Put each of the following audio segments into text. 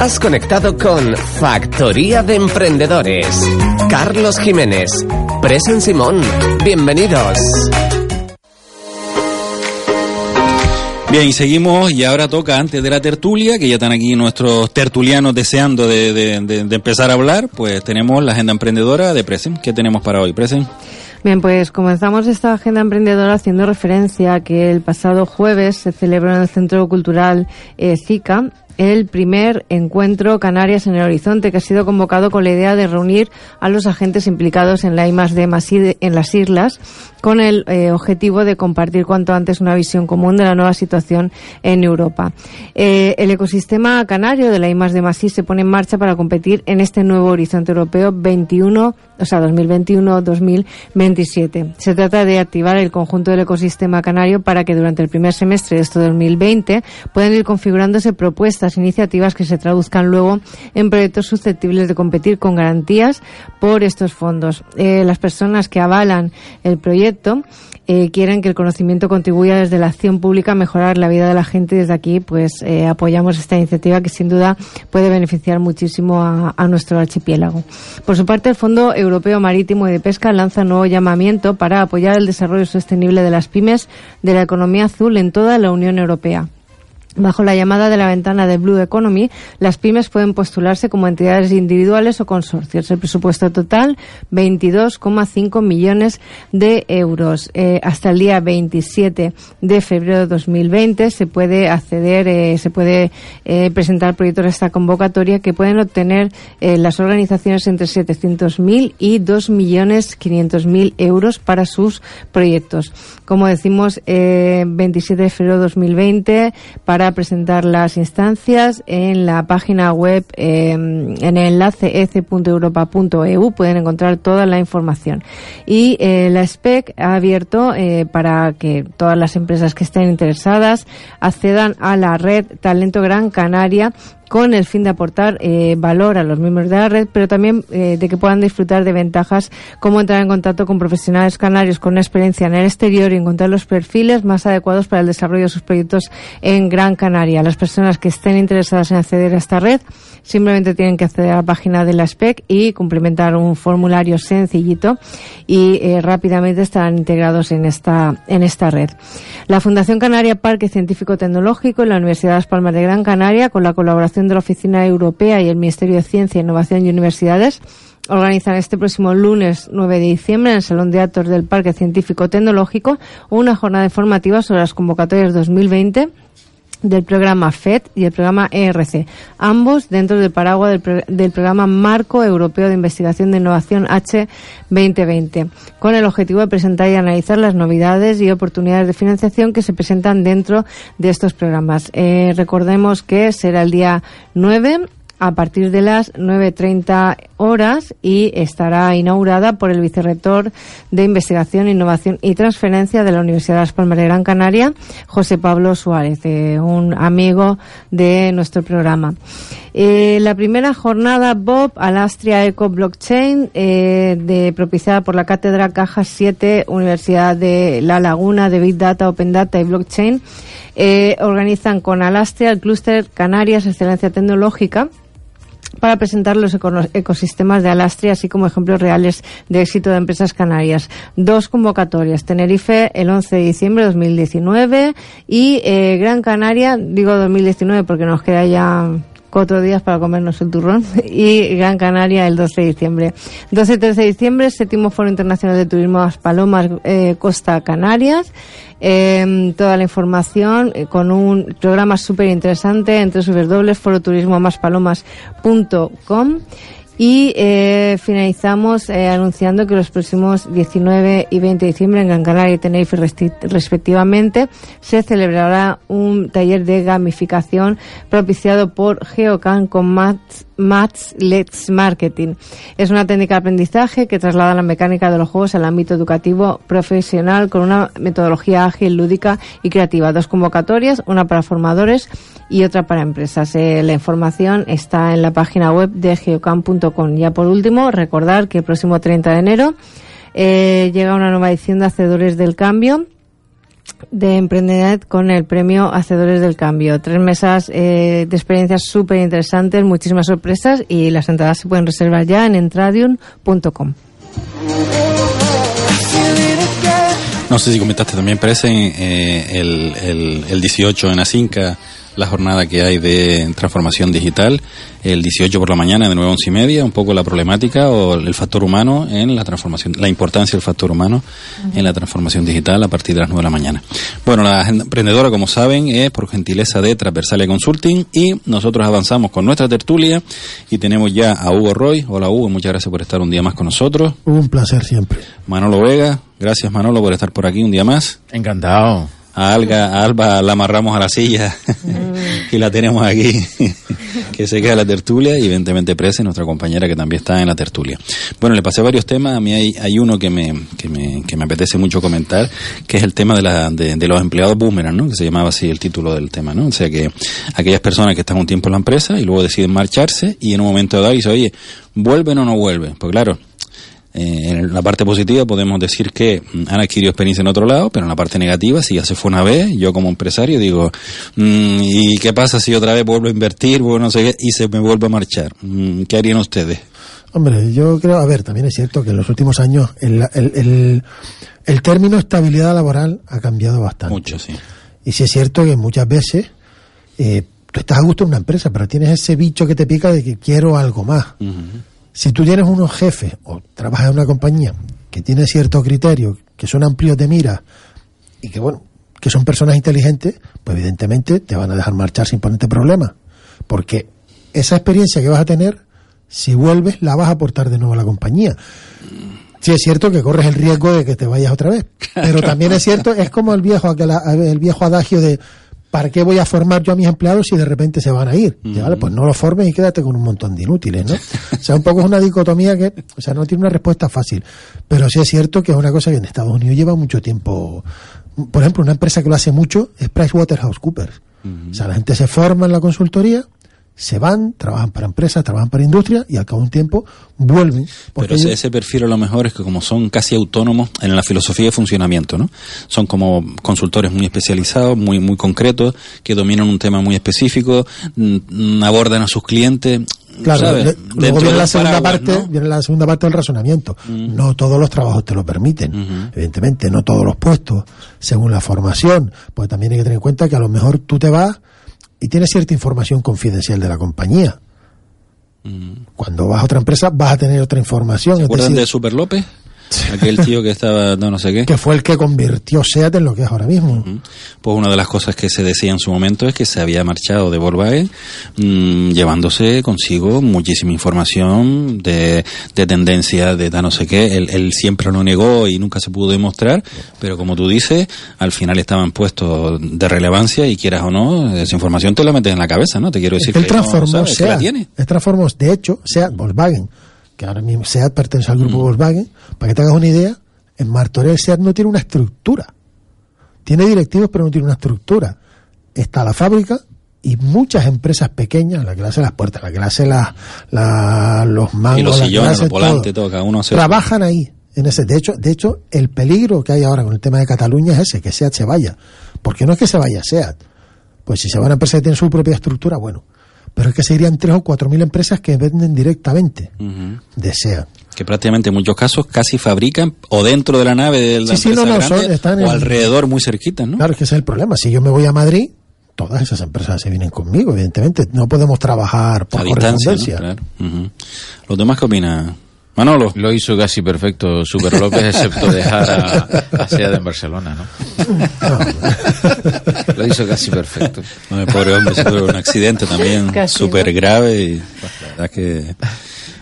Has conectado con Factoría de Emprendedores. Carlos Jiménez, Presen Simón, bienvenidos. Bien, y seguimos y ahora toca antes de la tertulia, que ya están aquí nuestros tertulianos deseando de, empezar a hablar, pues tenemos la agenda emprendedora de Presen. ¿Qué tenemos para hoy, Presen? Bien, pues comenzamos esta agenda emprendedora haciendo referencia a que el pasado jueves se celebró en el Centro Cultural eh, ZICA el primer encuentro Canarias en el Horizonte, que ha sido convocado con la idea de reunir a los agentes implicados en la I de en las islas, con el eh, objetivo de compartir cuanto antes una visión común de la nueva situación en Europa. Eh, el ecosistema canario de la I Masí se pone en marcha para competir en este nuevo horizonte europeo 21 o sea, 2021-2027. Se trata de activar el conjunto del ecosistema canario para que durante el primer semestre de este 2020 puedan ir configurándose propuestas, iniciativas que se traduzcan luego en proyectos susceptibles de competir con garantías por estos fondos. Eh, las personas que avalan el proyecto eh, quieren que el conocimiento contribuya desde la acción pública a mejorar la vida de la gente. Desde aquí, pues eh, apoyamos esta iniciativa que sin duda puede beneficiar muchísimo a, a, nuestro archipiélago. Por su parte, el Fondo Europeo Marítimo y de Pesca lanza un nuevo llamamiento para apoyar el desarrollo sostenible de las pymes de la economía azul en toda la Unión Europea. Bajo la llamada de la ventana de Blue Economy, las pymes pueden postularse como entidades individuales o consorcios. El presupuesto total, 22,5 millones de euros. Eh, hasta el día 27 de febrero de 2020 se puede acceder, eh, se puede eh, presentar proyectos a esta convocatoria que pueden obtener las organizaciones entre 700.000 y 2.500.000 euros para sus proyectos. Como decimos, 27 de febrero de 2020 para presentar las instancias en la página web em, en el enlace ec.europa.eu pueden encontrar toda la información. Y eh, la SPEC ha abierto eh, para que todas las empresas que estén interesadas accedan a la red Talento Gran Canaria con el fin de aportar eh, valor a los miembros de la red, pero también eh, de que puedan disfrutar de ventajas como entrar en contacto con profesionales canarios con una experiencia en el exterior y encontrar los perfiles más adecuados para el desarrollo de sus proyectos en Gran Canaria. Las personas que estén interesadas en acceder a esta red simplemente tienen que acceder a la página de la SPEC y cumplimentar un formulario sencillito y eh, rápidamente estarán integrados en esta, en esta red. La Fundación Canaria Parque Científico Tecnológico y la Universidad de Las Palmas de Gran Canaria, con la colaboración de la Oficina Europea y el Ministerio de Ciencia, Innovación y Universidades organizan este próximo lunes 9 de diciembre en el Salón de Actos del Parque Científico Tecnológico una jornada informativa sobre las convocatorias 2020 del programa FED y el programa ERC, ambos dentro del paraguas del, programa Marco Europeo de Investigación de Innovación H2020, con el objetivo de presentar y analizar las novedades y oportunidades de financiación que se presentan dentro de estos programas. Eh, recordemos que será el día 9 a partir de las 9.30 horas y estará inaugurada por el vicerrector de Investigación, Innovación y Transferencia de la Universidad de Las Palmas de Gran Canaria, José Pablo Suárez, eh, un amigo de nuestro programa. Eh, la primera jornada Bob Alastria Eco Blockchain, eh, de, propiciada por la Cátedra Caja 7, Universidad de La Laguna de Big Data, Open Data y Blockchain, organizan con Alastria el Clúster Canarias Excelencia Tecnológica para presentar los ecosistemas de Alastria, así como ejemplos reales de éxito de empresas canarias. Dos convocatorias, Tenerife el 11 de diciembre de 2019 y eh, Gran Canaria, digo 2019 porque nos queda ya cuatro días para comernos el turrón y Gran Canaria el 12 de diciembre. 12 y 13 de diciembre, séptimo Foro Internacional de Turismo Las Palomas, eh, Costa Canarias. Eh, toda la información eh, con un programa súper interesante en www.foroturismomaspalomas.com y eh, finalizamos eh, anunciando que los próximos 19 y 20 de diciembre en Gran y Tenerife respectivamente se celebrará un taller de gamificación propiciado por Geocan con Mats Match Let's Marketing. Es una técnica de aprendizaje que traslada la mecánica de los juegos al ámbito educativo profesional con una metodología ágil, lúdica y creativa. Dos convocatorias, una para formadores y otra para empresas. Eh, la información está en la página web de geocamp.com. Ya por último, recordar que el próximo 30 de enero eh, llega una nueva edición de Hacedores del Cambio de Emprendenet con el premio Hacedores del Cambio. Tres mesas eh, de experiencias súper interesantes, muchísimas sorpresas y las entradas se pueden reservar ya en entradium.com. No sé si comentaste también, parece eh, el, el, el 18 en Asinca la jornada que hay de transformación digital, el 18 por la mañana de 9 a 11 y media, un poco la problemática o el factor humano en la transformación, la importancia del factor humano en la transformación digital a partir de las 9 de la mañana. Bueno, la agenda emprendedora, como saben, es por gentileza de Transversalia Consulting y nosotros avanzamos con nuestra tertulia y tenemos ya a Hugo Roy. Hola Hugo, muchas gracias por estar un día más con nosotros. Un placer siempre. Manolo Vega, gracias Manolo por estar por aquí un día más. Encantado a, Alga, a Alba la amarramos a la silla y la tenemos aquí, que se queda la tertulia y evidentemente Prese, nuestra compañera que también está en la tertulia. Bueno, le pasé varios temas, a mí hay, hay uno que me, que, me, que me apetece mucho comentar, que es el tema de, la, de, de los empleados boomerang, ¿no? que se llamaba así el título del tema, ¿no? o sea que aquellas personas que están un tiempo en la empresa y luego deciden marcharse y en un momento dado dicen, oye, ¿vuelven o no vuelven? Pues claro, eh, en la parte positiva podemos decir que mm, han adquirido experiencia en otro lado, pero en la parte negativa, si ya se fue una vez, yo como empresario digo, mmm, ¿y qué pasa si otra vez vuelvo a invertir, vuelvo no sé qué, y se me vuelve a marchar? Mm, ¿Qué harían ustedes? Hombre, yo creo, a ver, también es cierto que en los últimos años el, el, el, el término estabilidad laboral ha cambiado bastante. Mucho, sí. Y sí es cierto que muchas veces eh, tú estás a gusto en una empresa, pero tienes ese bicho que te pica de que quiero algo más. Uh -huh. Si tú tienes unos jefes o trabajas en una compañía que tiene ciertos criterios, que son amplios de mira y que, bueno, que son personas inteligentes, pues evidentemente te van a dejar marchar sin ponerte problemas. Porque esa experiencia que vas a tener, si vuelves, la vas a aportar de nuevo a la compañía. Sí es cierto que corres el riesgo de que te vayas otra vez, pero también es cierto, es como el viejo, el viejo adagio de ¿para qué voy a formar yo a mis empleados si de repente se van a ir? Uh -huh. ¿vale? Pues no los formes y quédate con un montón de inútiles, ¿no? o sea, un poco es una dicotomía que, o sea, no tiene una respuesta fácil. Pero sí es cierto que es una cosa que en Estados Unidos lleva mucho tiempo. Por ejemplo, una empresa que lo hace mucho es PricewaterhouseCoopers. Uh -huh. O sea, la gente se forma en la consultoría, se van, trabajan para empresas, trabajan para industria y al cabo de un tiempo vuelven. Pero ese, ese, perfil a lo mejor es que como son casi autónomos en la filosofía de funcionamiento, ¿no? Son como consultores muy especializados, muy muy concretos, que dominan un tema muy específico, mmm, abordan a sus clientes. Claro, ¿sabes? luego viene la segunda paraguas, parte, ¿no? viene la segunda parte del razonamiento. -huh. No todos los trabajos te lo permiten, uh -huh. evidentemente, no todos los puestos, según la formación, pues también hay que tener en cuenta que a lo mejor tú te vas y tienes cierta información confidencial de la compañía. Mm. Cuando vas a otra empresa vas a tener otra información. ¿Se acuerdan decir, de Super López? Aquel tío que estaba, no, no sé qué. Que fue el que convirtió SEAT en lo que es ahora mismo. Uh -huh. Pues una de las cosas que se decía en su momento es que se había marchado de Volkswagen mmm, llevándose consigo muchísima información de, de tendencia, de no sé qué. Él, él, siempre lo negó y nunca se pudo demostrar, pero como tú dices, al final estaban puestos de relevancia y quieras o no, esa información te la metes en la cabeza, ¿no? Te quiero decir es que él transformó no, SEAT. Él transformó, de hecho, SEAT, Volkswagen que ahora mismo SEAT pertenece al grupo mm. Volkswagen, para que te hagas una idea, en Martorell SEAT no tiene una estructura. Tiene directivos, pero no tiene una estructura. Está la fábrica y muchas empresas pequeñas, la hace las puertas, la que le hace la, los mangos, y los sillones, los volantes, todo, cada uno hace trabajan ahí. En ese, de hecho, de hecho, el peligro que hay ahora con el tema de Cataluña es ese, que SEAT se vaya. Porque no es que se vaya SEAT. Pues si se va a una empresa que tiene su propia estructura, bueno, pero es que serían tres o cuatro mil empresas que venden directamente uh -huh. de SEAT. Que prácticamente en muchos casos casi fabrican o dentro de la nave de la sí, empresa sí, no, no, grande, son, están o alrededor muy cerquita, ¿no? Claro, es que ese es el problema. Si yo me voy a Madrid, todas esas empresas se vienen conmigo, evidentemente. No podemos trabajar por a correspondencia. ¿no? Claro. Uh -huh. ¿Los demás qué opinan? Manolo. Lo hizo casi perfecto Super López, excepto dejar a, a SEAT en Barcelona, ¿no? Lo hizo casi perfecto. No, el pobre hombre tuvo un accidente también súper grave y la verdad que...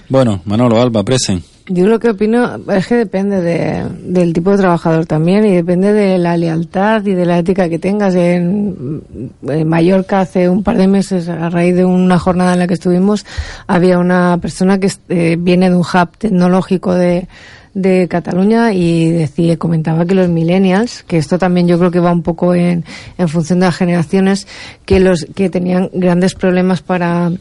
Bueno, Manolo, Alba, presen. Yo lo que opino es que depende de, del tipo de trabajador también y depende de la lealtad y de la ética que tengas. En, Mallorca hace un par de meses, a raíz de una jornada en la que estuvimos, había una persona que eh, viene de un hub tecnológico de, de Cataluña y decía, comentaba que los millennials, que esto también yo creo que va un poco en, en función de las generaciones, que los que tenían grandes problemas para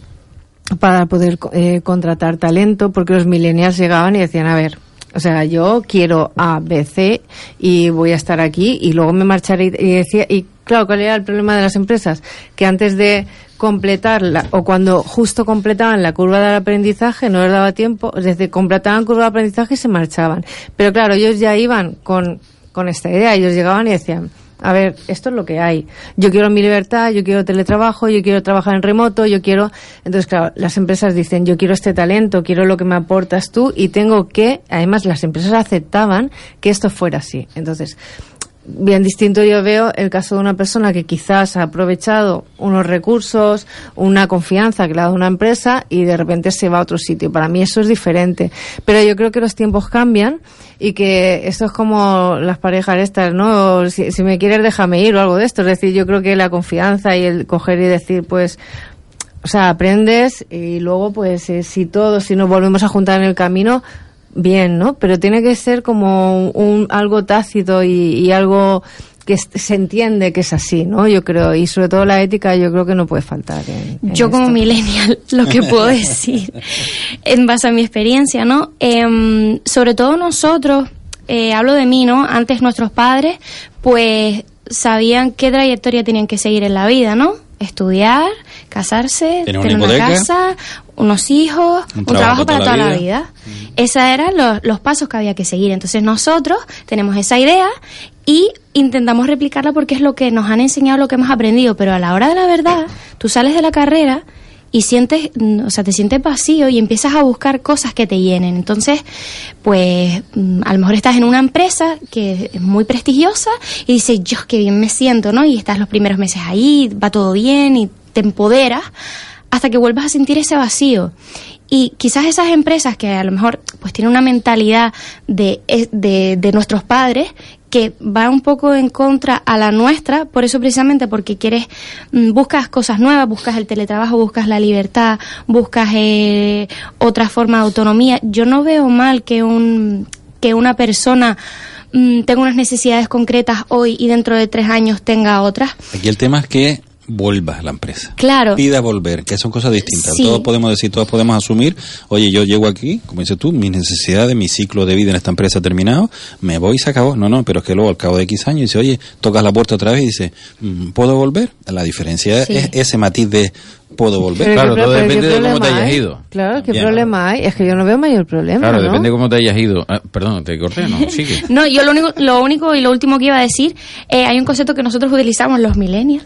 para poder eh, contratar talento, porque los millennials llegaban y decían, a ver, O sea, yo quiero A, B, C y voy a estar aquí y luego me marcharé y, decía, y claro, ¿cuál era el problema de las empresas? Que antes de completarla o cuando justo completaban la curva del aprendizaje no les daba tiempo, es decir, completaban curva de aprendizaje y se marchaban. Pero claro, ellos ya iban con, con esta idea, ellos llegaban y decían, a ver, esto es lo que hay. Yo quiero mi libertad, yo quiero teletrabajo, yo quiero trabajar en remoto, yo quiero. Entonces, claro, las empresas dicen, yo quiero este talento, quiero lo que me aportas tú y tengo que. Además, las empresas aceptaban que esto fuera así. Entonces, bien distinto yo veo el caso de una persona que quizás ha aprovechado unos recursos, una confianza que le ha dado una empresa y de repente se va a otro sitio. Para mí eso es diferente. Pero yo creo que los tiempos cambian y que esto es como las parejas estas, ¿no? Si, si me quieres déjame ir o algo de esto. Es decir, yo creo que la confianza y el coger y decir, pues, o sea, aprendes y luego, pues, eh, si todos, si nos volvemos a juntar en el camino, bien, ¿no? Pero tiene que ser como un, algo tácito y, y algo que se entiende que es así, ¿no? Yo creo, y sobre todo la ética yo creo que no puede faltar. en- en Yo como esto. millennial, lo que puedo decir, en base a mi experiencia, ¿no? Em, sobre todo nosotros, eh, hablo de mí, ¿no? Antes nuestros padres, pues sabían qué trayectoria tenían que seguir en la vida, ¿no? Estudiar, casarse, Tener una tener una hipoteca. casa, unos hijos, Un un, trabajo trabajo, para toda la vida. Esos eran los, los pasos que había que seguir. Entonces nosotros tenemos esa idea y intentamos replicarla porque es lo que nos han enseñado, lo que hemos aprendido. Pero a la hora de la verdad, tú sales de la carrera y sientes, mm, o sea, te sientes vacío y empiezas a buscar cosas que te llenen. Entonces, pues mm, a lo mejor estás en una empresa que es muy prestigiosa y dices, yo qué bien me siento, ¿no? Y estás los primeros meses ahí, va todo bien y te empoderas hasta que vuelvas a sentir ese vacío. Y quizás esas empresas que a lo mejor pues tienen una mentalidad de, es- de, de nuestros padres que va un poco en contra a la nuestra, por eso precisamente porque quieres, mm, buscas cosas nuevas, buscas el teletrabajo, buscas la libertad, buscas eh, otra forma de autonomía. Yo no veo mal que un que una persona mm, tenga unas necesidades concretas hoy y dentro de tres años tenga otras. Aquí el tema es que vuelva la empresa. Claro. Pida volver, que son cosas distintas. Sí. Todos podemos decir, todos podemos asumir, oye, yo llego aquí, como dices tú, mis necesidades, mi ciclo de vida en esta empresa ha terminado, me voy y se acabó. No, no, pero es que luego al cabo de X años dice, oye, tocas la puerta otra vez y dice, mm, ¿puedo volver? La diferencia Sí. es ese matiz de ¿puedo volver? Pero Claro, ¿qué todo depende de cómo te hayas hay? ido. Claro, ¿qué Bien. problema hay? Es que yo no veo mayor problema, Claro, ¿no? depende de cómo te hayas ido. Ah, perdón, te corté, no, sigue. No, yo lo único, lo único y lo último que iba a decir, eh, hay un concepto que nosotros utilizamos los millennials.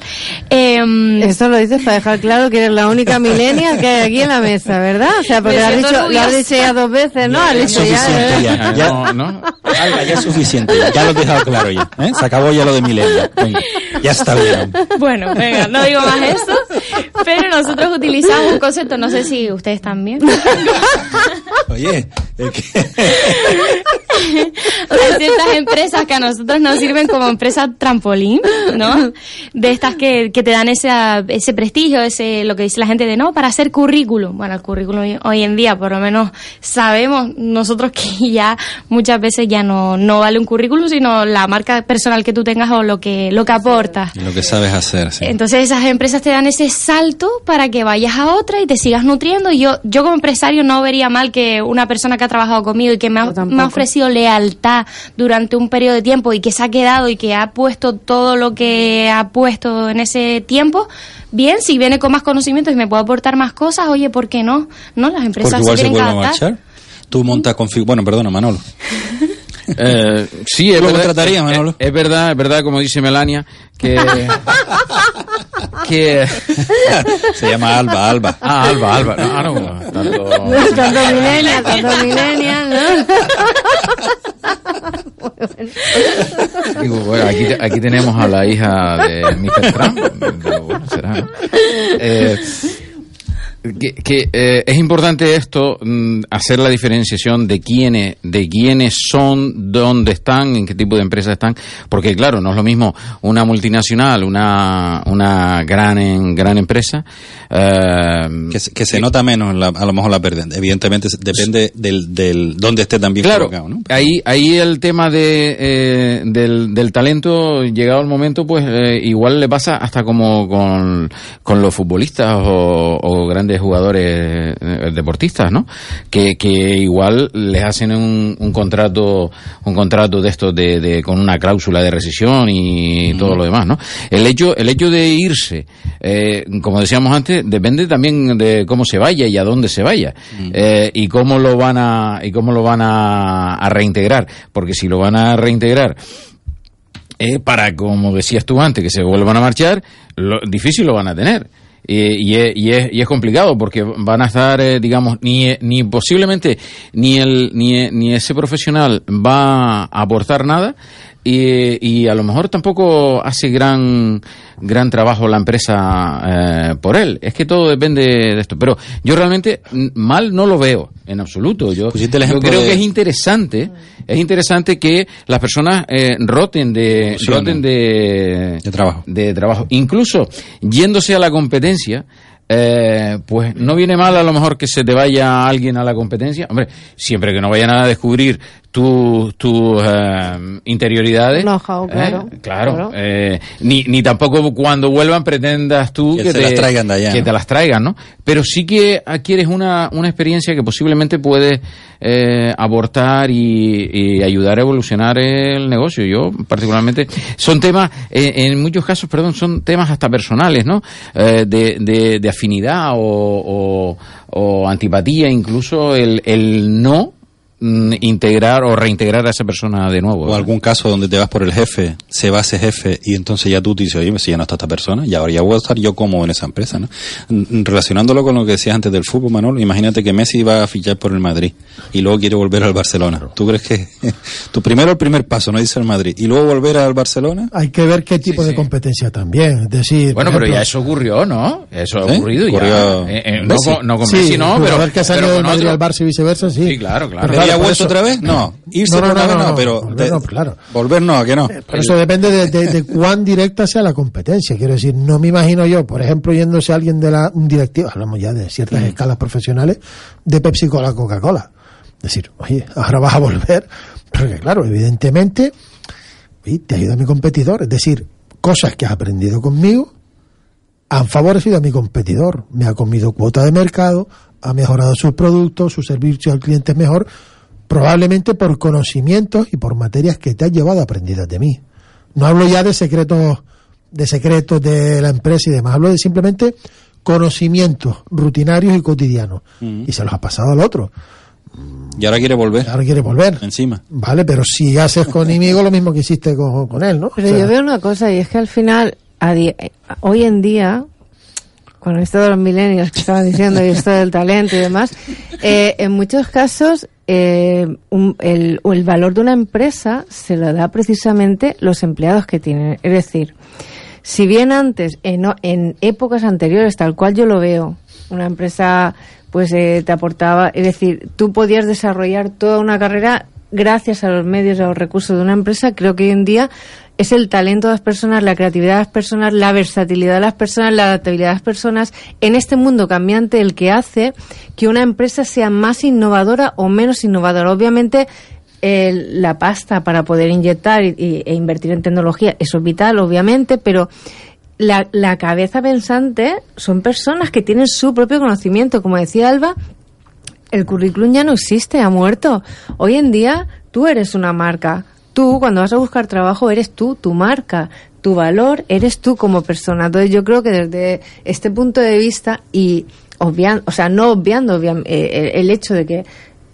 Em, Esto lo dices para dejar claro que eres la única milenia que hay aquí en la mesa, ¿verdad? O sea, porque lo has, dicho, lo has dicho ya dos veces, ¿no? Has Es dicho ya, suficiente ¿verdad? ya. ya No, no. Alba, ya es suficiente, ya lo he dejado claro ya. ¿eh? Se acabó ya lo de milenio. Venga, ya está bien. Bueno, venga, no digo más eso, pero nosotros utilizamos un concepto, no sé si ustedes también. Oye, es que... Hay ciertas empresas que a nosotros nos sirven como empresa trampolín, ¿no? De estas que, que te dan ese, ese prestigio, ese lo que dice la gente de no, para hacer currículum. Bueno, el currículum hoy, hoy en día, por lo menos sabemos nosotros que ya muchas veces ya no, no vale un currículum, sino la marca personal que tú tengas o lo que, lo que aportas. lo que sabes hacer, sí. Entonces esas empresas te dan ese salto para que vayas a otra y te sigas nutriendo. Y yo, yo como empresario no vería mal que una persona que ha trabajado conmigo y que me ha, me ofrecido lealtad durante un periodo de tiempo y que se ha quedado y que ha puesto todo lo que ha puesto en ese tiempo, bien, si viene con más conocimientos y me puede aportar más cosas, oye, ¿por qué no? No, las empresas Porque igual se tienen que vuelve a adaptar. marchar. Tú montas config... Bueno, perdona, Manolo. Eh, sí, es ¿Lo verdad, contratarías, es- Manolo? Es, verdad, es verdad, como dice Melania, que... que Se llama Alba, Alba. ah, Alba, Alba. No, ah, no, tanto... Tanto milenia, tanto milenia, ¿no? Digo, bueno, aquí, aquí tenemos a la hija de Mr. Trump. Digo, bueno, será, ¿no? Eh, que, que, eh, es importante esto, mm, hacer la diferenciación de quiénes, de quiénes son, dónde están, en qué tipo de empresas están, porque claro, no es lo mismo una multinacional, una, una gran, en- gran empresa, eh, Que, se- que se nota menos la- a lo mejor la pérdida. Evidentemente depende del, del dónde esté también Claro, colocado, ¿no? ahí, ahí el tema de, eh, del, del talento, llegado el momento, pues eh, igual le pasa hasta como con, con los futbolistas o, o grandes de jugadores eh, deportistas, ¿no? Que, que igual les hacen un, un contrato un contrato de estos de, de- con una cláusula de rescisión y todo lo demás, ¿no? El hecho el hecho de irse, eh, como decíamos antes, depende también de cómo se vaya y a dónde se vaya eh, y cómo lo van a y cómo lo van a, a reintegrar, porque si lo van a reintegrar eh, para, como decías tú antes, que se vuelvan a marchar, lo, difícil lo van a tener. Eh, y, es, y, es, y es complicado porque van a estar, eh, digamos, ni, ni posiblemente ni, el, ni, ni ese profesional va a aportar nada y, y a lo mejor tampoco hace gran gran trabajo la empresa eh, por él. Es que todo depende de esto. Pero yo realmente mal no lo veo en absoluto. Yo, creo de- que es interesante, es interesante que las personas eh, roten de roten de, De trabajo. de trabajo. Incluso yéndose a la competencia, eh, pues no viene mal a lo mejor que se te vaya alguien a la competencia. Hombre, siempre que no vayan a descubrir tus tus eh, interioridades. Know-how, ¿eh? claro, eh, ni, ni tampoco cuando vuelvan pretendas tú Que te, las traigan de allá, que ¿no? te las traigan, ¿no? Pero sí que adquieres una, una experiencia que posiblemente puedes eh, aportar y, y ayudar a evolucionar el negocio. Yo, particularmente, son temas, eh, en muchos casos, perdón, son temas hasta personales, ¿no? Eh, de, de, de afinidad o, o, o antipatía, incluso el, el no integrar o reintegrar a esa persona de nuevo. O ¿verdad? algún caso donde te vas por el jefe, se va ese jefe y entonces ya tú te dices, oye, si ya no está esta persona, y ahora ya voy a estar yo como en esa empresa, ¿no? Mm, Relacionándolo con lo que decías antes del fútbol, Manolo, imagínate que Messi va a fichar por el Madrid y luego quiere volver al Barcelona. ¿Tú crees que tu primero el primer paso, no dice el Madrid, y luego volver al Barcelona? Hay que ver qué tipo Sí, de sí. competencia también. Es decir, Bueno, pero ya eso ocurrió, ¿no? Eso ha ¿Sí? ocurrido Ocurrió ya. Eh, eh, no, con, no con sí, Messi, no, pero, jugador que ha salido pero del Madrid otro. al Barça y viceversa, sí. Sí, claro, claro. Pero ¿Había vuelto otra vez? No. Irse No, no, otra no, vez no, pero Volver no, claro. volver no, ¿a que no? Pero eso depende de, de- de cuán directa sea la competencia. Quiero decir, no me imagino yo, por ejemplo, yéndose alguien de la, un directivo, hablamos ya de ciertas escalas profesionales, de Pepsi Cola Coca-Cola. Es decir, oye, ahora vas a volver. Porque claro, evidentemente, te ayuda a mi competidor. Es decir, cosas que has aprendido conmigo han favorecido a mi competidor. Me ha comido cuota de mercado, ha mejorado sus productos, su servicio al cliente es mejor, probablemente por conocimientos y por materias que te has llevado aprendidas de mí. No hablo ya de secretos, de secretos de la empresa y demás, hablo de simplemente conocimientos rutinarios y cotidianos. Y se los ha pasado al otro. Y ahora quiere volver Ahora quiere volver. encima. Vale, pero si haces conmigo lo mismo que hiciste con, con él, ¿no? Pero O sea, yo veo una cosa y es que al final, a di- hoy en día, con esto de los milenios que estaban diciendo y esto del talento y demás, eh, en muchos casos eh, un- el, el valor de una empresa se lo da precisamente los empleados que tienen. Es decir, si bien antes, en, en épocas anteriores, tal cual yo lo veo, una empresa pues eh, te aportaba, es decir, tú podías desarrollar toda una carrera gracias a los medios y a los recursos de una empresa, creo que hoy en día es el talento de las personas, la creatividad de las personas, la versatilidad de las personas, la adaptabilidad de las personas en este mundo cambiante el que hace que una empresa sea más innovadora o menos innovadora. Obviamente la pasta para poder inyectar y- e invertir en tecnología, eso es vital, obviamente, pero la, la cabeza pensante son personas que tienen su propio conocimiento. Como decía Alba, el currículum ya no existe, ha muerto. Hoy en día tú eres una marca. Tú, cuando vas a buscar trabajo, eres tú, tu marca. Tu valor eres tú como persona. Entonces yo creo que desde este punto de vista y obviando, o sea, no obviando obvia- eh, el, el hecho de que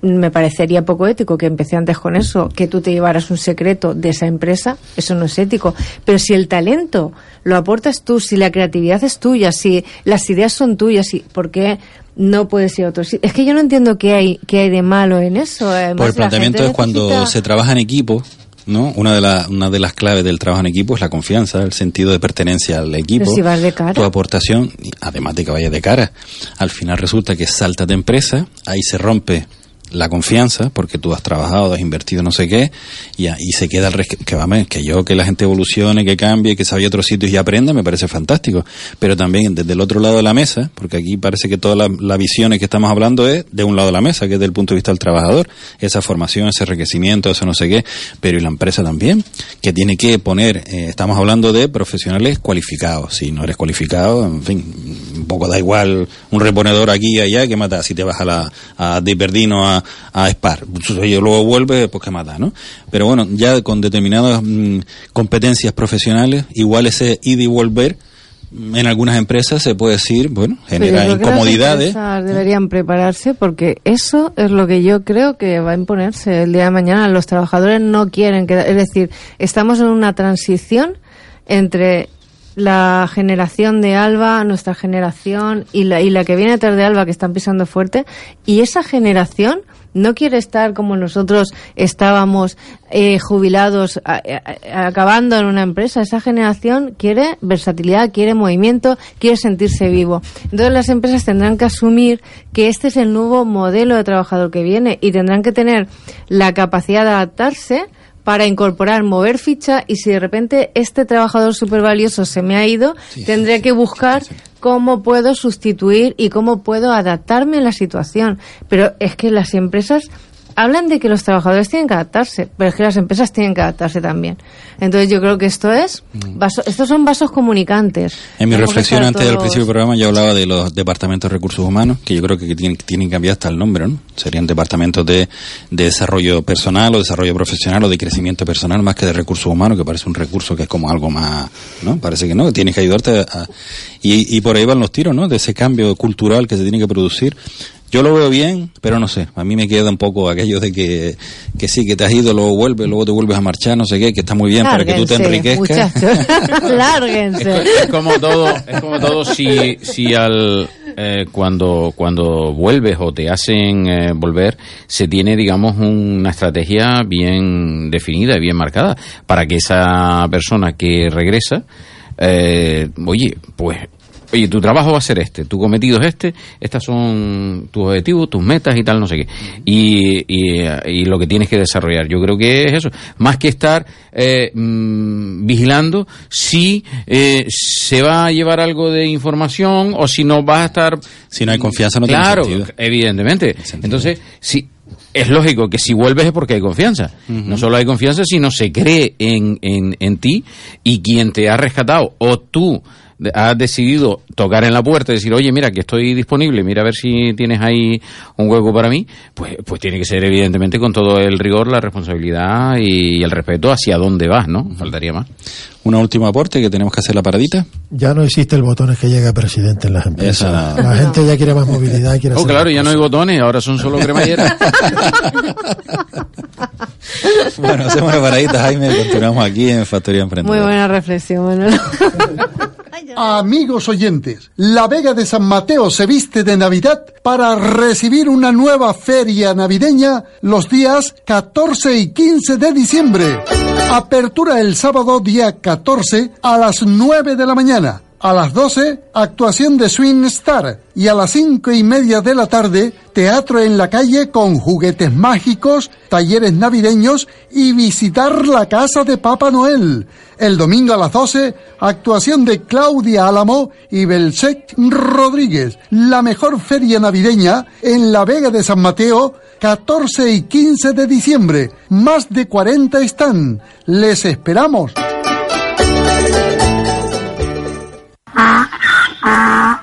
me parecería poco ético que empecé antes con eso, que tú te llevaras un secreto de esa empresa, eso no es ético. Pero si el talento lo aportas tú, si la creatividad es tuya, si las ideas son tuyas, y ¿por qué no puedes ir a otro? Es que yo no entiendo qué hay, qué hay de malo en eso. Además, Pues el la planteamiento es cuando se trabaja en equipo, ¿no? Una de, la- una de las claves del trabajo en equipo es la confianza, el sentido de pertenencia al equipo. Pero si vas de cara. Tu aportación, además de que vayas de cara, al final resulta que saltas de empresa, ahí se rompe la confianza, porque tú has trabajado, has invertido no sé qué, y, y se queda el res- que vamos, que yo, que la gente evolucione, que cambie, que se vaya a otros sitios y aprenda, me parece fantástico. Pero también desde el otro lado de la mesa, porque aquí parece que todas las las visiones que estamos hablando es de un lado de la mesa, que es desde el punto de vista del trabajador, esa formación, ese enriquecimiento, eso no sé qué, pero y la empresa también, que tiene que poner, eh, estamos hablando de profesionales cualificados, si no eres cualificado, en fin, un poco da igual un reponedor aquí y allá que mata, si te vas a la, a de Bernardino a, a Spar, y luego vuelve, pues que mata, ¿no? Pero bueno, ya con determinadas mm, competencias profesionales, igual ese y volver, mm, en algunas empresas se puede decir, bueno, genera las incomodidades. empresas deberían prepararse porque eso es lo que yo creo que va a imponerse el día de mañana. Los trabajadores no quieren quedar, es decir, estamos en una transición entre la generación de Alba, nuestra generación y la, y la que viene detrás de Alba que están pisando fuerte y esa generación no quiere estar como nosotros estábamos eh, jubilados acabando en una empresa. Esa generación quiere versatilidad, quiere movimiento, quiere sentirse vivo. Entonces las empresas tendrán que asumir que este es el nuevo modelo de trabajador que viene y tendrán que tener la capacidad de adaptarse para incorporar, mover ficha y si de repente este trabajador súper valioso se me ha ido, tendré que buscar cómo puedo sustituir y cómo puedo adaptarme a la situación. Pero es que las empresas hablan de que los trabajadores tienen que adaptarse, pero es que las empresas tienen que adaptarse también. Entonces yo creo que esto es, vaso- estos son vasos comunicantes. En mi reflexión antes del principio del programa yo hablaba de los departamentos de recursos humanos, que yo creo que tienen, tienen que cambiar hasta el nombre, ¿no? Serían departamentos de, de desarrollo personal o desarrollo profesional o de crecimiento personal más que de recursos humanos, que parece un recurso que es como algo más, ¿no? Parece que no, que tienes que ayudarte a... Y, y por ahí van los tiros, ¿no? De ese cambio cultural que se tiene que producir. Yo lo veo bien, pero no sé, a mí me queda un poco aquello de que, que sí, que te has ido, luego vuelves, luego te vuelves a marchar, no sé qué, que está muy bien para que tú te enriquezcas. Lárguense. Es como todo, es como todo si, si al eh, cuando cuando vuelves o te hacen eh, volver se tiene digamos una estrategia bien definida y bien marcada para que esa persona que regresa eh, oye pues Oye, tu trabajo va a ser este, tu cometido es este, estas son tus objetivos, tus metas y tal, no sé qué. Y, y, y lo que tienes que desarrollar. Yo creo que es eso. Más que estar eh, mm, vigilando si eh, se va a llevar algo de información o si no vas a estar... Si no hay confianza, no tiene claro, sentido. evidentemente. sentido. Entonces, si... Es lógico que si vuelves es porque hay confianza. No solo hay confianza, sino se cree en, en, en ti y quien te ha rescatado o tú has decidido tocar en la puerta y decir, oye, mira, que estoy disponible, mira a ver si tienes ahí un hueco para mí, pues, pues tiene que ser evidentemente con todo el rigor, la responsabilidad y el respeto hacia dónde vas, ¿no? Faltaría más. Un último aporte que tenemos que hacer la paradita. Ya no existe el botón es que llega presidente en las empresas. Esa- La gente ya quiere más movilidad. Quiere Oh, hacer claro, ya no hay botones, ahora son solo cremalleras. Bueno, hacemos la paradita, Jaime, y continuamos aquí en Factoría Emprendedora. Muy buena reflexión, Manolo. Amigos oyentes, la Vega de San Mateo se viste de Navidad para recibir una nueva feria navideña los días 14 y 15 de diciembre. Apertura el sábado día 14 a las 9 de la mañana. A las 12, actuación de Swing Star. Y a las cinco y media de la tarde, teatro en la calle con juguetes mágicos, talleres navideños y visitar la casa de Papá Noel. El domingo a las 12, actuación de Claudia Álamo y Belsec Rodríguez. La mejor feria navideña en la Vega de San Mateo, 14 y 15 de diciembre. Más de 40 están. Les esperamos. 啊啊。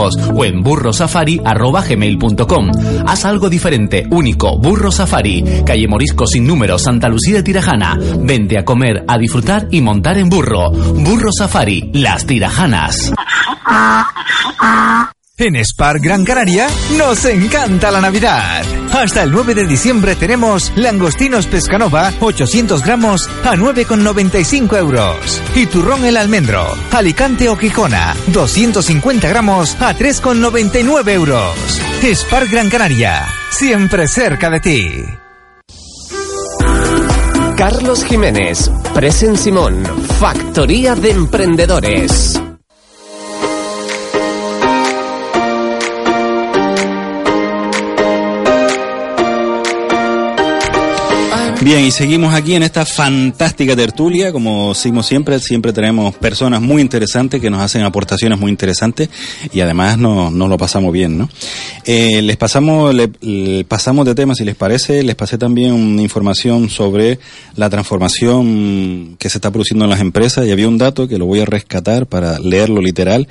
o en burrosafari.gmail.com. Haz algo diferente, único, Burro Safari. Calle Morisco sin número, Santa Lucía de Tirajana. Vente a comer, a disfrutar y montar en burro. Burro Safari, las tirajanas. En Spar Gran Canaria nos encanta la Navidad. Hasta el 9 de diciembre tenemos langostinos pescanova 800 gramos a 9,95 euros. Y turrón el almendro, Alicante o Quijona 250 gramos a 3,99 euros. Spar Gran Canaria, siempre cerca de ti. Carlos Jiménez, Presen Simón, Factoría de Emprendedores. Bien, y seguimos aquí en esta fantástica tertulia, como decimos siempre, siempre tenemos personas muy interesantes que nos hacen aportaciones muy interesantes y además nos, lo pasamos bien, ¿no? Eh, les pasamos, le, pasamos de tema, si les parece, les pasé también información sobre la transformación que se está produciendo en las empresas y había un dato que lo voy a rescatar para leerlo literal,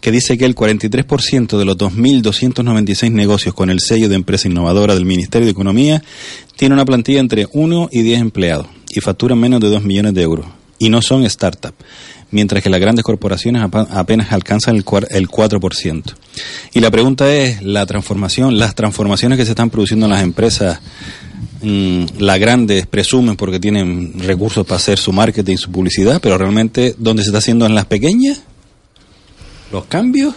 que dice que el 43% de los 2.296 negocios con el sello de empresa innovadora del Ministerio de Economía tiene una plantilla entre 1 y 10 empleados y facturan menos de 2 millones de euros y no son startups, mientras que las grandes corporaciones apenas alcanzan el 4%. Y la pregunta es, la transformación, las transformaciones que se están produciendo en las empresas, mmm, las grandes presumen porque tienen recursos para hacer su marketing su publicidad, pero realmente, ¿dónde se está haciendo en las pequeñas? ¿Los cambios?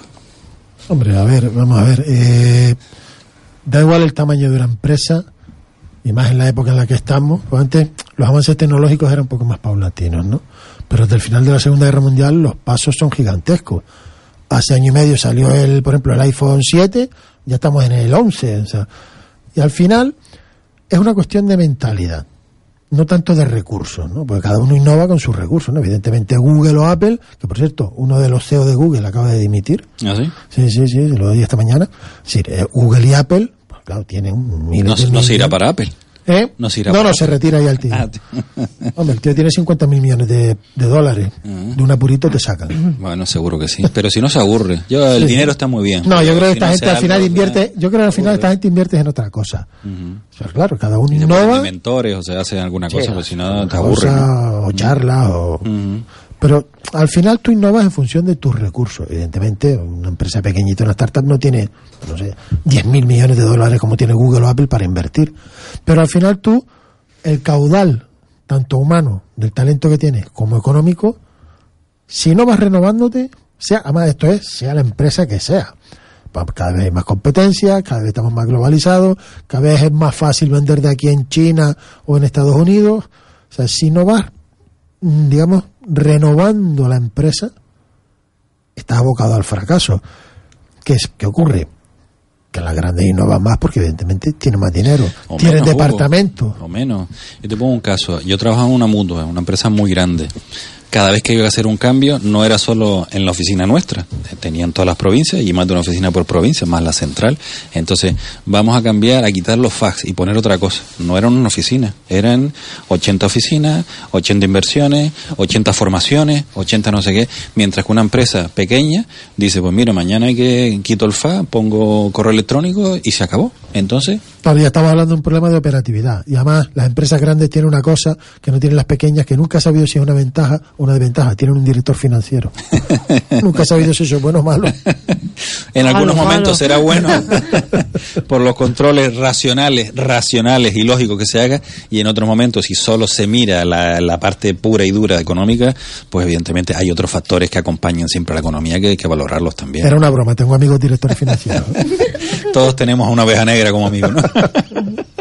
Hombre, a ver, vamos a ver. Eh, da igual el tamaño de una empresa, y más en la época en la que estamos, pues antes los avances tecnológicos eran un poco más paulatinos, ¿no? Pero desde el final de la Segunda Guerra Mundial los pasos son gigantescos. Hace año y medio salió el, por ejemplo, el iPhone 7, ya estamos en el 11, o sea, y al final es una cuestión de mentalidad, no tanto de recursos, ¿no? Porque cada uno innova con sus recursos, ¿no? Evidentemente Google o Apple, que por cierto, uno de los CEO de Google acaba de dimitir. ¿Ah, sí? Sí, sí, sí, lo di esta mañana. Sí, eh, Google y Apple claro, tienen miles No, de no se irá para Apple. ¿Eh? No se no, no, se retira ya el tío. Ah, Hombre, el tío tiene 50 mil millones de, de dólares. Ah. De un apurito te sacan. Bueno, seguro que sí. Pero si no se aburre. Yo, el Sí. dinero está muy bien. No, yo creo que si esta no gente al final invierte, yo creo que al final esta gente invierte en otra cosa. Ujú. O sea, claro, cada uno innova. mentores o se hace alguna cosa, Sí, porque si no te cosa, aburre. ¿no? o charlas o Ujú. Pero al final tú innovas en función de tus recursos. Evidentemente una empresa pequeñita una startup no tiene no sé 10 mil millones de dólares como tiene Google o Apple para invertir. Pero al final tú el caudal tanto humano del talento que tienes como económico si no vas renovándote sea además esto es sea la empresa que sea. Cada vez hay más competencia, cada vez estamos más globalizados, cada vez es más fácil vender de aquí en China o en Estados Unidos. O sea, si no vas, mm, digamos, renovando la empresa, estás abocado al fracaso. ¿Qué, es, ¿Qué ocurre? Que las grandes innovan más porque evidentemente tienen más dinero, O tienen menos, Hugo. O menos. Yo te pongo un caso. Yo trabajaba en una mutua, una empresa muy grande. Cada vez que iba a hacer un cambio, no era solo en la oficina nuestra. Tenían todas las provincias y más de una oficina por provincia, más la central. Entonces, vamos a cambiar, a quitar los fax y poner otra cosa. No eran una oficina. Eran 80 oficinas, 80 inversiones, 80 formaciones, 80 no sé qué. Mientras que una empresa pequeña dice, pues mira, mañana hay que quito el fax, pongo correo electrónico y se acabó. Entonces, Todavía estamos hablando de un problema de operatividad. Y además, las empresas grandes tienen una cosa que no tienen las pequeñas, que nunca ha sabido si es una ventaja o una desventaja. Tienen un director financiero. nunca ha sabido si eso es bueno o malo. En algunos malo. momentos será bueno por los controles racionales, racionales y lógicos que se haga, y en otros momentos, si solo se mira la, la parte pura y dura económica, pues evidentemente hay otros factores que acompañan siempre a la economía que hay que valorarlos también. Era una broma. Tengo amigos directores financieros. Todos tenemos a una oveja negra como amigo, ¿no?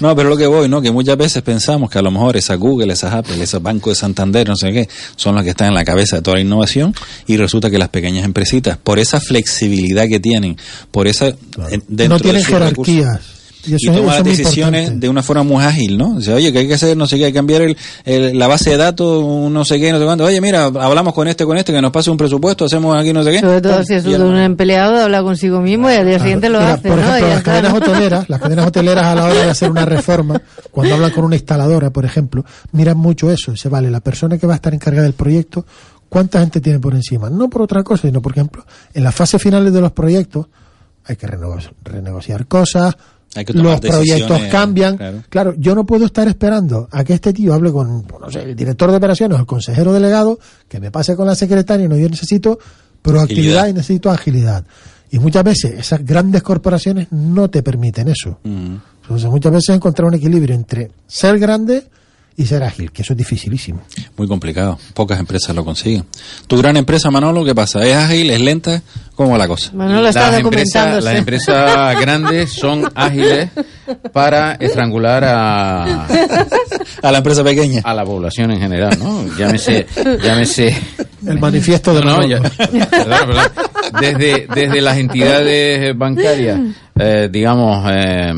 No, pero lo que voy, ¿no? Que muchas veces pensamos que a lo mejor esa Google, esas Apple, esos bancos de Santander, no sé qué, son las que están en la cabeza de toda la innovación y resulta que las pequeñas empresitas, por esa flexibilidad que tienen, por esa... no de tienen recursos, jerarquías. Y eso, es- toma las decisiones importante. de una forma muy ágil, ¿no? Dice, oye, que hay que hacer, no sé qué, hay que cambiar el, el- la base de datos, un no sé qué, no sé cuánto. Oye, mira, hablamos con este, con este, que nos pase un presupuesto, hacemos aquí no sé qué. Sobre todo si es un empleado, habla consigo mismo y al día siguiente lo Mira, hace, por ¿no? ejemplo, las cadenas ¿no? hoteleras, las cadenas hoteleras a la hora de hacer una reforma, cuando hablan con una instaladora, por ejemplo, miran mucho eso. Dice, vale, la persona que va a estar encargada del proyecto, ¿cuánta gente tiene por encima? No por otra cosa, sino, por ejemplo, en las fases finales de los proyectos hay que renego- renegociar cosas, Hay que tomar los proyectos cambian. claro. Claro, yo no puedo estar esperando a que este tío hable con, pues, no sé, el director de operaciones o el consejero delegado, que me pase con la secretaria, no, yo necesito proactividad Agilidad. y necesito agilidad. Y muchas veces esas grandes corporaciones no te permiten eso. Mm. Entonces muchas veces encontrar un equilibrio entre ser grande y ser ágil, que eso es dificilísimo. Muy complicado. Pocas empresas lo consiguen. Tu gran empresa, Manolo, ¿qué pasa? ¿Es ágil? ¿Es lenta? ¿Cómo va la cosa? Manolo está las, empresas, documentándose. las empresas grandes son ágiles para estrangular a, A la empresa pequeña. a la población en general, ¿no? Llámese, llámese El manifiesto de No, no, Manolo. ya- perdón, perdón. Desde, desde las entidades bancarias, eh, digamos, eh,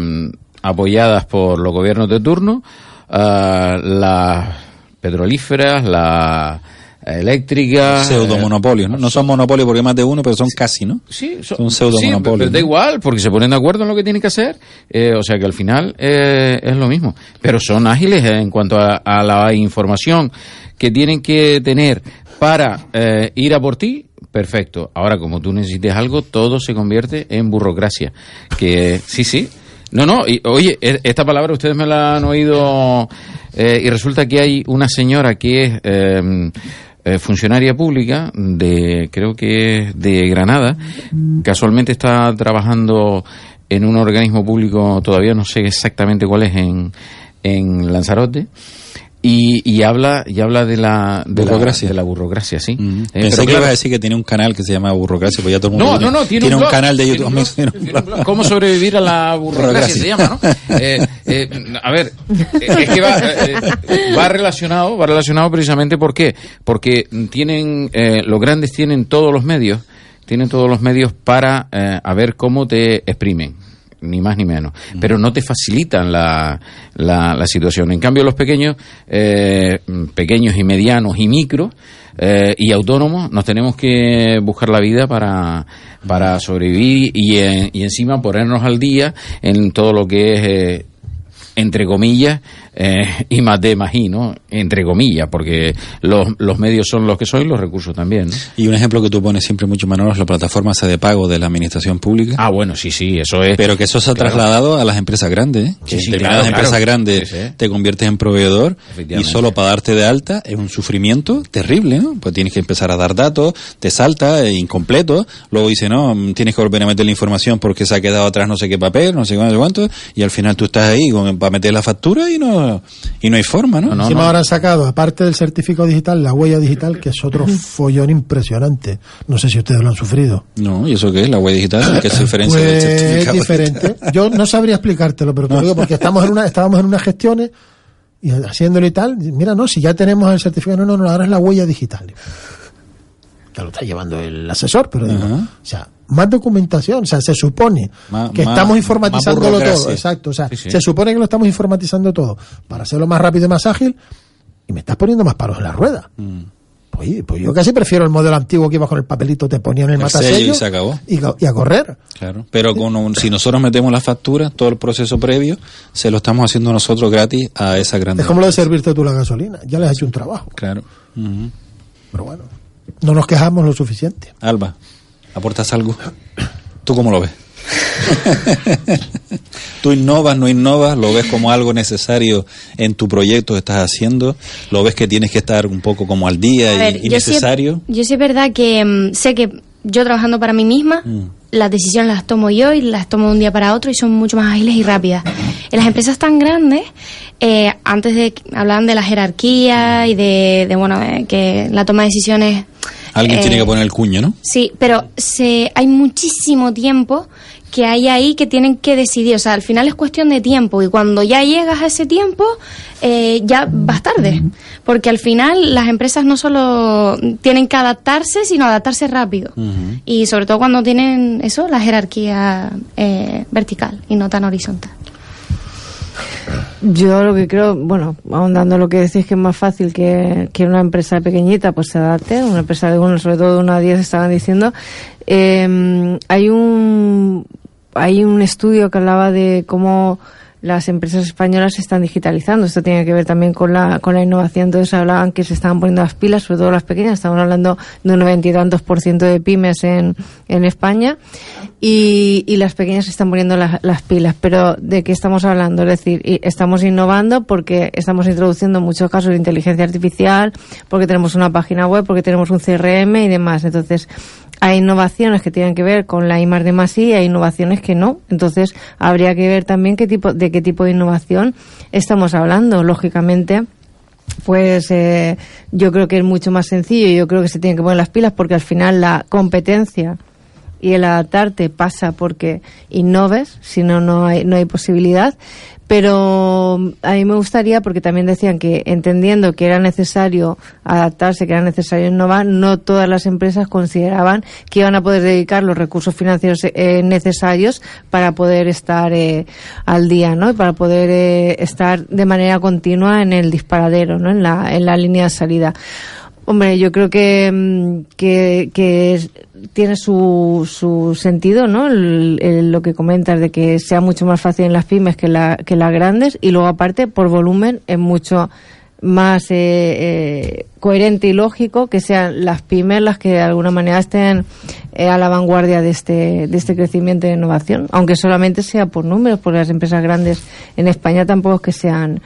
apoyadas por los gobiernos de turno, las petrolíferas, las eléctricas. Pseudo monopolio, ¿no? No son monopolios porque hay más de uno, pero son casi, ¿no? Sí, Son un pseudo sí, monopolio, pero da igual, porque se ponen de acuerdo en lo que tienen que hacer. eh, o sea que al final eh, es lo mismo. Pero son ágiles en cuanto a, a la información que tienen que tener para eh, ir a por ti. Perfecto. Ahora, como tú necesites algo, todo se convierte en burocracia. Que sí, sí. No, no. Y, oye, e- esta palabra ustedes me la han oído eh, y resulta que hay una señora que es eh, eh, funcionaria pública de, creo que es de Granada, casualmente está trabajando en un organismo público, todavía no sé exactamente cuál es, en, en Lanzarote. Y, y habla y habla de la de la- Burocracia. de la burocracia sí. Eh, Pensé pero que claro, ibas a decir que tiene un canal que se llama Burrocracia, pues ya todo el mundo no, no, no, tiene, un, blog, canal de YouTube. Tiene un. ¿Cómo sobrevivir a la burocracia? Burocracia. Se llama, ¿no? Eh, eh, a ver, eh, es que va, eh, va relacionado, va relacionado precisamente ¿por qué? Porque tienen, eh, los grandes tienen todos los medios, tienen todos los medios para eh, a ver cómo te exprimen ni más ni menos, pero no te facilitan la, la, la situación. En cambio, los pequeños, eh, pequeños y medianos y micros eh, y autónomos, nos tenemos que buscar la vida para, para sobrevivir y, en- y encima ponernos al día en todo lo que es, eh, entre comillas, eh, y más de más I, ¿no? Entre comillas, porque los, los medios son los que son y los recursos también, ¿no? Y un ejemplo que tú pones siempre mucho, Manolo, es la plataforma de pago de la administración pública. Ah, bueno, sí, sí, eso es. Pero que eso se ha Claro. trasladado a las empresas grandes, ¿eh? Que sí, determinadas claro, empresas claro. grandes Sí, te conviertes en proveedor y solo para darte de alta es un sufrimiento terrible, ¿no? Pues tienes que empezar a dar datos, te salta, eh, incompleto, luego dice, no, mm, tienes que volver a meter la información porque se ha quedado atrás no sé qué papel, no sé cuánto, no sé cuánto, y al final tú estás ahí con, para meter la factura y no, y no hay forma, ¿no? No, no, Encima no. ahora han sacado, aparte del certificado digital, la huella digital, que es otro follón impresionante. No sé si ustedes lo han sufrido. No, ¿y eso qué es? La web digital, ¿qué se diferencia Pues del es certificado? diferente. Yo no sabría explicártelo, pero te lo digo porque estamos en una, estábamos en unas gestiones y haciéndolo y tal. Mira, no, si ya tenemos el certificado, no, no, no, ahora es la huella digital. Ya lo está llevando el asesor, pero digo, o sea, más documentación, o sea, se supone que estamos informatizándolo todo, exacto, o sea, Sí, sí. se supone que lo estamos informatizando todo para hacerlo más rápido y más ágil y me estás poniendo más palos en la rueda. Mm. Pues, oye, pues yo casi prefiero el modelo antiguo que iba con el papelito, te ponían el, El matasello sello y se acabó. y, go- y a correr. Claro, pero con un- si nosotros metemos la factura, todo el proceso previo, se lo estamos haciendo nosotros gratis a esa gran Es como lo de servirte tú la gasolina. Ya les has hecho un trabajo. Claro. Pero bueno, no nos quejamos lo suficiente. Alba, ¿aportas algo? ¿Tú cómo lo ves? ¿Tú innovas, no innovas? ¿Lo ves como algo necesario en tu proyecto que estás haciendo? ¿Lo ves que tienes que estar un poco como al día y, ver, y yo sí- necesario? yo sí es verdad que mm, sé que yo trabajando para mí misma, Mm. las decisiones las tomo yo y las tomo de un día para otro y son mucho más ágiles y rápidas. En las empresas tan grandes, eh, antes de hablaban de la jerarquía y de, de, bueno, eh, que la toma de decisiones... Alguien eh, tiene que poner el cuño, ¿no? Sí, pero se, hay muchísimo tiempo que hay ahí que tienen que decidir. O sea, al final es cuestión de tiempo y cuando ya llegas a ese tiempo, eh, ya vas tarde. Porque al final las empresas no solo tienen que adaptarse, sino adaptarse rápido. Y sobre todo cuando tienen eso, la jerarquía eh, vertical y no tan horizontal. Yo lo que creo, bueno, ahondando lo que decís que es más fácil que, que una empresa pequeñita pues se adapte, una empresa de uno, sobre todo de una a 10 estaban diciendo, eh, hay un hay un estudio que hablaba de cómo las empresas españolas se están digitalizando. Esto tiene que ver también con la, con la innovación. Entonces hablaban que se estaban poniendo las pilas, sobre todo las pequeñas. Estamos hablando de un noventa y tantos por ciento de pymes en, en España. Y, y las pequeñas se están poniendo las, las pilas. Pero ¿de qué estamos hablando? Es decir, estamos innovando porque estamos introduciendo muchos casos de inteligencia artificial, porque tenemos una página web, porque tenemos un CRM y demás. Entonces, hay innovaciones que tienen que ver con la I de más y hay innovaciones que no. Entonces, habría que ver también qué tipo, de qué tipo de innovación estamos hablando. Lógicamente, pues eh, yo creo que es mucho más sencillo y yo creo que se tienen que poner las pilas porque al final la competencia y el adaptarte pasa porque innoves, si no, no hay, no hay posibilidad. Pero mm, a mí me gustaría, porque también decían que entendiendo que era necesario adaptarse, que era necesario innovar, no todas las empresas consideraban que iban a poder dedicar los recursos financieros eh, necesarios para poder estar eh, al día, ¿no? Y para poder eh, estar de manera continua en el disparadero, ¿no? En la, en la línea de salida. Hombre, yo creo que, mm, que, que tiene su, su sentido, ¿no? El- lo que comentas de que sea mucho más fácil en las pymes que, la, que las grandes y luego aparte por volumen es mucho más eh, eh, coherente y lógico que sean las pymes las que de alguna manera estén eh, a la vanguardia de este, de este crecimiento e innovación, aunque solamente sea por números, porque las empresas grandes en España tampoco es que sean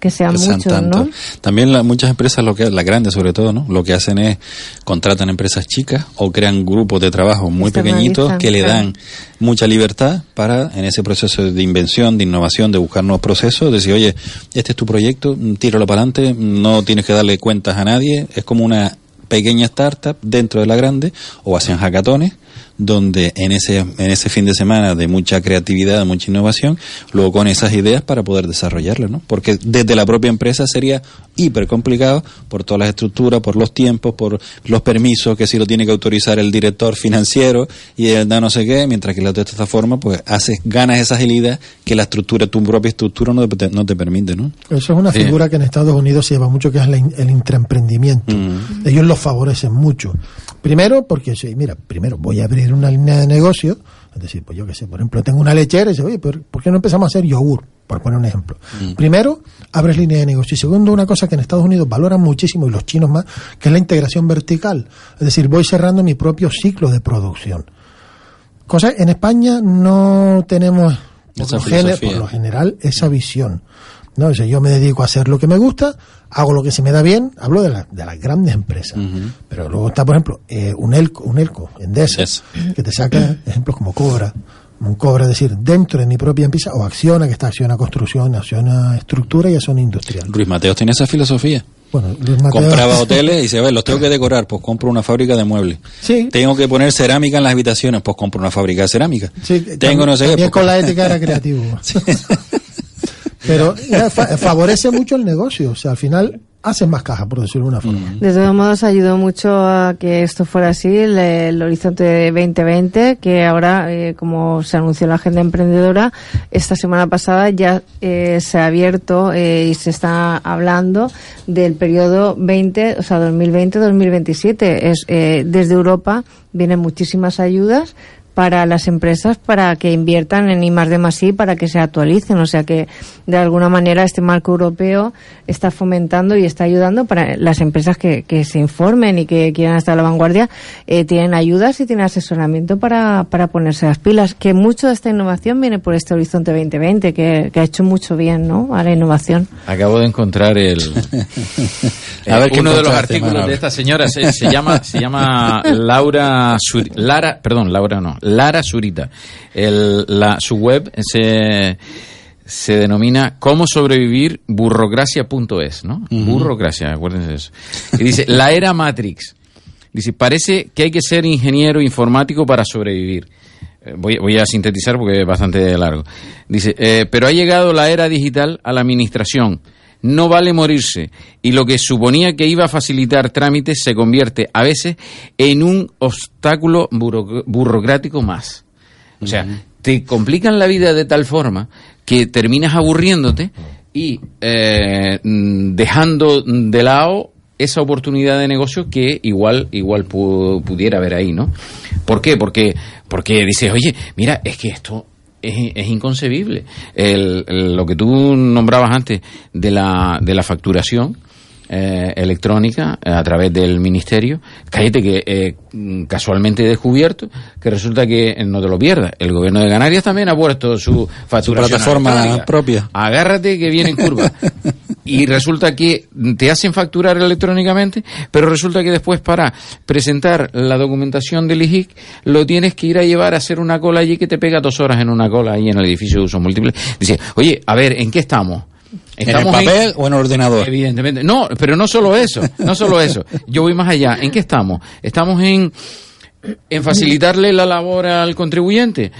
que sean que sean muchos, tantos. ¿no? También la- muchas empresas, lo que las grandes sobre todo, ¿no? Lo que hacen es contratan empresas chicas o crean grupos de trabajo muy pequeñitos que le dan mucha libertad para en ese proceso de invención, de innovación, de buscar nuevos procesos, decir, oye, este es tu proyecto, mm, tíralo para adelante, no tienes que darle cuentas a nadie, es como una pequeña startup dentro de la grande o hacen hackatones donde en ese en ese fin de semana de mucha creatividad, de mucha innovación, luego con esas ideas para poder desarrollarlas, ¿no? Porque desde la propia empresa sería hiper complicado por todas las estructuras, por los tiempos, por los permisos que si lo tiene que autorizar el director financiero y el da no sé qué, mientras que la de esta forma pues haces ganas esa agilidad que la estructura, tu propia estructura no te, no te permite, ¿no? Eso es una Sí. figura que en Estados Unidos se lleva mucho, que es la el intraemprendimiento. Mm. Ellos lo favorecen mucho. Primero, porque, sí, mira, primero voy a abrir una línea de negocio, es decir, pues yo qué sé, por ejemplo, tengo una lechera y dice, oye, pero ¿por qué no empezamos a hacer yogur? Por poner un ejemplo. Primero, abres línea de negocio. Y segundo, una cosa que en Estados Unidos valoran muchísimo y los chinos más, que es la integración vertical. Es decir, voy cerrando mi propio ciclo de producción. Cosa en España no tenemos por lo, por lo general esa visión. No, o sea, yo me dedico a hacer lo que me gusta, hago lo que se me da bien, hablo de, la- de las grandes empresas. Pero luego está, por ejemplo, eh, un Elco, un Elco, Endesa, Yes. que te saca ejemplos como Cobra. Un Cobra, es decir, dentro de mi propia empresa, o Acciona, que está Acciona Construcción, Acciona Estructura y Acciona Industrial. Ruiz Mateos tiene esa filosofía. Bueno, Luis Mateo- Compraba hoteles y dice, a ver, los tengo que decorar, pues compro una fábrica de muebles. Sí. Tengo que poner cerámica en las habitaciones, pues compro una fábrica de cerámica. Sí, Tengo no sé qué. también pues, con la ética era creativo. Pero fa- favorece mucho el negocio, o sea, al final hacen más caja, por decirlo de una forma. De todos modos, ayudó mucho a que esto fuera así, el, el horizonte 2020, que ahora, eh, como se anunció en la agenda emprendedora, esta semana pasada ya eh, se ha abierto eh, y se está hablando del periodo 20, o sea, 2020-2027. Es, eh, desde Europa vienen muchísimas ayudas para las empresas para que inviertan en I más de más I para que se actualicen. O sea que de alguna manera este marco europeo está fomentando y está ayudando para las empresas que, que se informen y que quieran estar a la vanguardia. eh, tienen ayudas y tienen asesoramiento para, para ponerse las pilas. Que mucho de esta innovación viene por este horizonte 2020 que, que ha hecho mucho bien ¿no? a la innovación. Acabo de encontrar el A ver eh, uno de los artículos de esta señora se, se llama se llama Laura Sur- Lara perdón Laura no Lara Zurita el, la, su web se se denomina cómo sobrevivir burrocracia.es ¿no? burrocracia acuérdense de eso y dice la era Matrix dice parece que hay que ser ingeniero informático para sobrevivir Eh, Voy, voy a sintetizar porque es bastante largo. Dice, eh, pero ha llegado la era digital a la administración. No vale morirse. Y lo que suponía que iba a facilitar trámites se convierte a veces en un obstáculo buro- burocrático más. O sea, te complican la vida de tal forma que terminas aburriéndote y eh, mm, dejando de lado esa oportunidad de negocio que igual igual pu- pudiera haber ahí, ¿no? ¿Por qué? Porque porque dices, oye, mira, es que esto es, es inconcebible. El- el- lo que tú nombrabas antes de la, de la facturación eh, electrónica eh, a través del ministerio, cállate que eh, casualmente he descubierto que resulta que eh, no te lo pierdas. El gobierno de Canarias también ha puesto su facturación plataforma propia. Agárrate que viene en curva. y resulta que te hacen facturar electrónicamente, pero resulta que después para presentar la documentación del IGIC lo tienes que ir a llevar a hacer una cola allí que te pega dos horas en una cola ahí en el edificio de uso múltiple. Dice, oye, a ver, ¿en qué estamos? ¿En el papel o en el ordenador? Evidentemente. No, pero no solo eso, no solo eso. Yo voy más allá. ¿En qué estamos? Estamos en, en facilitarle la labor al contribuyente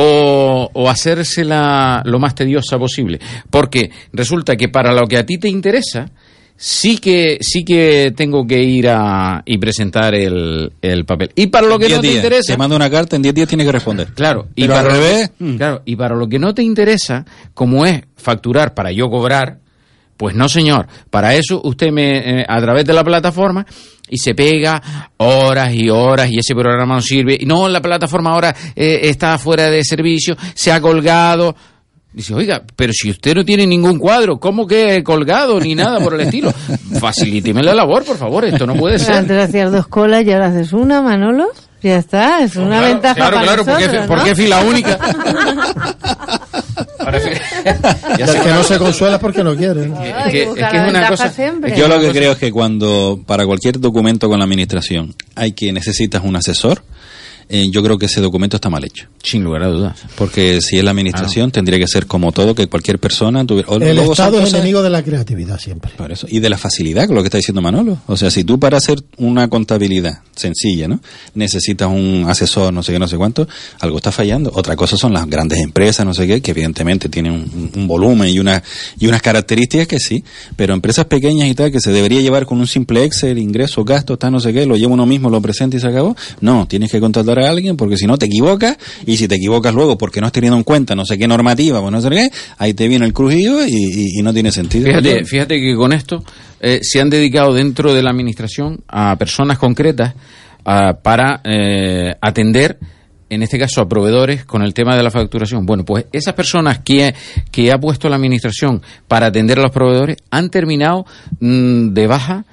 o, o hacérsela lo más tediosa posible. Porque resulta que para lo que a ti te interesa, sí que sí que tengo que ir a y presentar el, el papel. Y para lo que no te días. interesa, Te manda una carta, en 10 días tiene que responder. Claro, y Pero para al lo- revés, claro, y para lo que no te interesa, como es facturar para yo cobrar, pues no señor, para eso usted me eh, a través de la plataforma y se pega horas y horas y ese programa no sirve. Y no, la plataforma ahora eh, está fuera de servicio, se ha colgado. Dice, oiga, pero si usted no tiene ningún cuadro, ¿cómo que colgado ni nada por el estilo? Facilíteme la labor, por favor, esto no puede ser. Antes hacías dos colas y ahora haces una, Manolo. Ya está, es una Claro, ventaja claro, para claro, porque, nosotros, porque ¿no? es fila única. Ahora fi- Ya el que no se consuela porque no quiere. ¿no? Es que, es que es una cosa. siempre. es que Yo lo que creo es que cuando para cualquier documento con la administración hay que necesitas un asesor, eh, yo creo que ese documento está mal hecho. Sin lugar a dudas. Porque si es la administración, tendría que ser como todo, que cualquier persona tuviera... o El luego Estado es enemigo de la creatividad siempre. Por eso. Y de la facilidad, con lo que está diciendo Manolo. O sea, si tú para hacer una contabilidad sencilla, ¿no? Necesitas un asesor, no sé qué, no sé cuánto, algo está fallando. Otra cosa son las grandes empresas, no sé qué, que evidentemente tienen un, un volumen y, una, y unas características que sí, pero empresas pequeñas y tal, que se debería llevar con un simple Excel, ingresos, gastos, tal, no sé qué, lo lleva uno mismo, lo presenta y se acabó. No, tienes que contratar a alguien porque si no te equivocas y si te equivocas luego porque no has tenido en cuenta no sé qué normativa, pues no sé qué, ahí te viene el crujillo y, y- y no tiene sentido. Fíjate, fíjate que con esto eh, se han dedicado dentro de la administración a personas concretas ah, para eh, atender, en este caso, a proveedores con el tema de la facturación. Bueno, pues esas personas que, que ha puesto la administración para atender a los proveedores han terminado mm, de baja.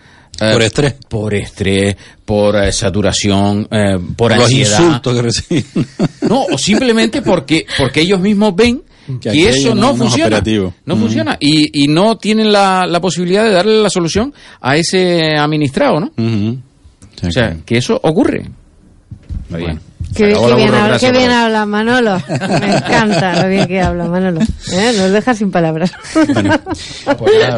Eh, Por estrés. Por estrés, por eh, saturación, eh, por los ansiedad. insultos que reciben. No, o simplemente porque, porque ellos mismos ven Que eso no- funciona. No Mm. funciona. Y, y no tienen la, la posibilidad de darle la solución a ese administrado, ¿no? O sea, que eso ocurre. Muy bien. Qué, bien, habla, qué bien habla Manolo. Me encanta lo bien que habla Manolo. ¿Eh? Nos deja sin palabras. Pues nada,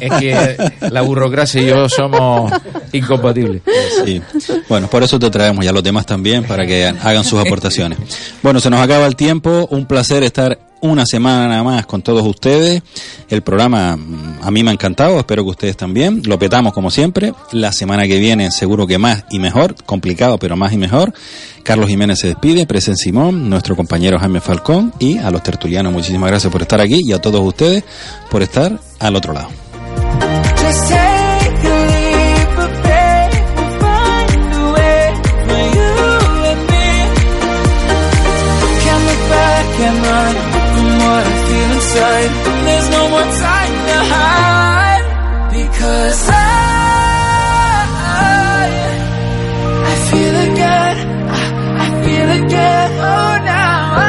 es que la burocracia y yo somos incompatibles. Sí. Bueno, por eso te traemos ya los demás también para que hagan sus aportaciones. Bueno, se nos acaba el tiempo. Un placer estar una semana más con todos ustedes. El programa mm, a mí me ha encantado, espero que ustedes también. Lo petamos como siempre. La semana que viene seguro que más y mejor. Complicado, pero más y mejor. Carlos Jiménez se despide, Presen Simón, nuestro compañero Jaime Falcón y a los tertulianos muchísimas gracias por estar aquí y a todos ustedes por estar al otro lado. time. There's no more time to hide because I, I feel again. I, I feel again. Oh, now I,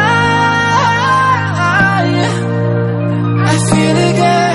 I feel again.